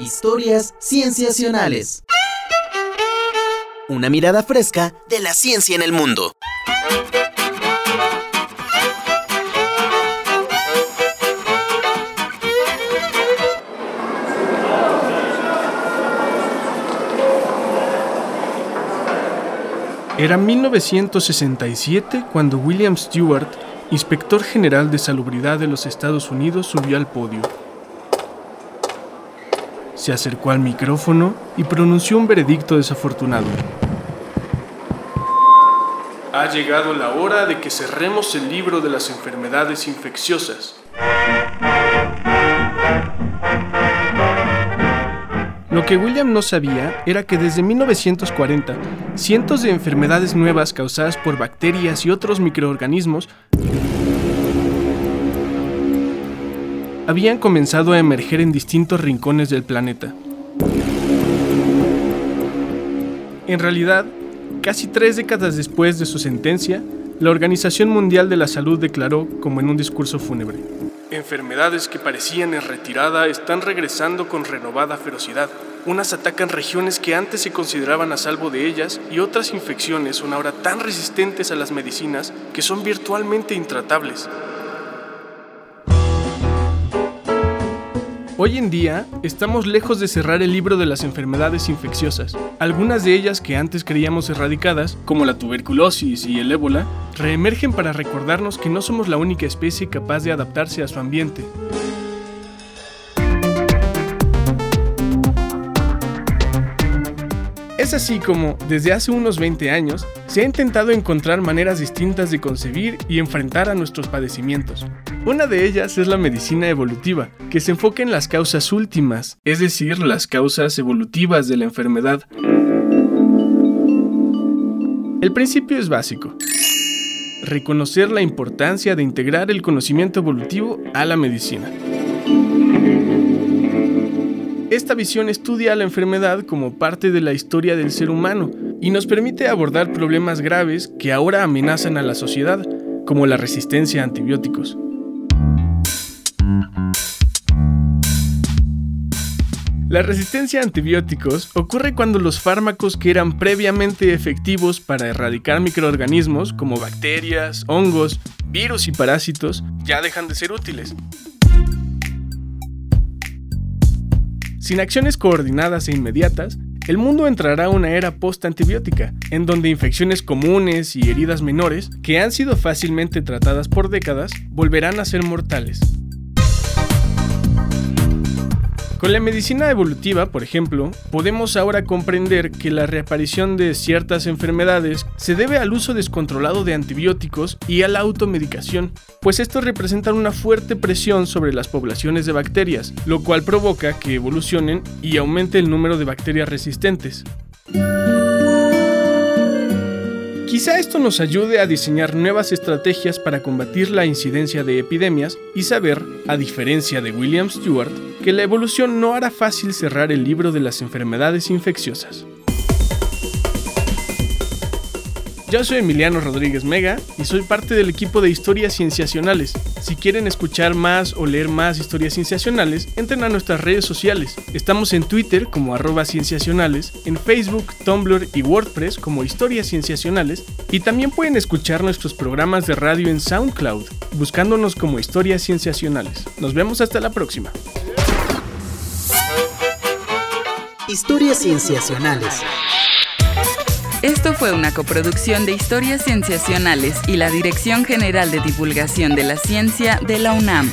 Historias cienciacionales. Una mirada fresca de la ciencia en el mundo. Era 1967 cuando William Stewart, inspector general de salubridad de los Estados Unidos, subió al podio se acercó al micrófono y pronunció un veredicto desafortunado. Ha llegado la hora de que cerremos el libro de las enfermedades infecciosas. Lo que William no sabía era que desde 1940, cientos de enfermedades nuevas causadas por bacterias y otros microorganismos habían comenzado a emerger en distintos rincones del planeta. En realidad, casi tres décadas después de su sentencia, la Organización Mundial de la Salud declaró, como en un discurso fúnebre, Enfermedades que parecían en retirada están regresando con renovada ferocidad. Unas atacan regiones que antes se consideraban a salvo de ellas y otras infecciones son ahora tan resistentes a las medicinas que son virtualmente intratables. Hoy en día estamos lejos de cerrar el libro de las enfermedades infecciosas. Algunas de ellas que antes creíamos erradicadas, como la tuberculosis y el ébola, reemergen para recordarnos que no somos la única especie capaz de adaptarse a su ambiente. Es así como, desde hace unos 20 años, se ha intentado encontrar maneras distintas de concebir y enfrentar a nuestros padecimientos. Una de ellas es la medicina evolutiva, que se enfoca en las causas últimas, es decir, las causas evolutivas de la enfermedad. El principio es básico. Reconocer la importancia de integrar el conocimiento evolutivo a la medicina. Esta visión estudia la enfermedad como parte de la historia del ser humano y nos permite abordar problemas graves que ahora amenazan a la sociedad, como la resistencia a antibióticos. La resistencia a antibióticos ocurre cuando los fármacos que eran previamente efectivos para erradicar microorganismos como bacterias, hongos, virus y parásitos ya dejan de ser útiles. Sin acciones coordinadas e inmediatas, el mundo entrará a una era post-antibiótica, en donde infecciones comunes y heridas menores, que han sido fácilmente tratadas por décadas, volverán a ser mortales. Con la medicina evolutiva, por ejemplo, podemos ahora comprender que la reaparición de ciertas enfermedades se debe al uso descontrolado de antibióticos y a la automedicación, pues estos representan una fuerte presión sobre las poblaciones de bacterias, lo cual provoca que evolucionen y aumente el número de bacterias resistentes. Quizá esto nos ayude a diseñar nuevas estrategias para combatir la incidencia de epidemias y saber, a diferencia de William Stewart, que la evolución no hará fácil cerrar el libro de las enfermedades infecciosas. Yo soy Emiliano Rodríguez Mega y soy parte del equipo de Historias Cienciacionales. Si quieren escuchar más o leer más historias cienciacionales, entren a nuestras redes sociales. Estamos en Twitter como arroba cienciacionales, en Facebook, Tumblr y WordPress como Historias Cienciacionales y también pueden escuchar nuestros programas de radio en SoundCloud, buscándonos como Historias Cienciacionales. Nos vemos hasta la próxima. Historias Cienciacionales. Esto fue una coproducción de Historias Cienciacionales y la Dirección General de Divulgación de la Ciencia de la UNAM.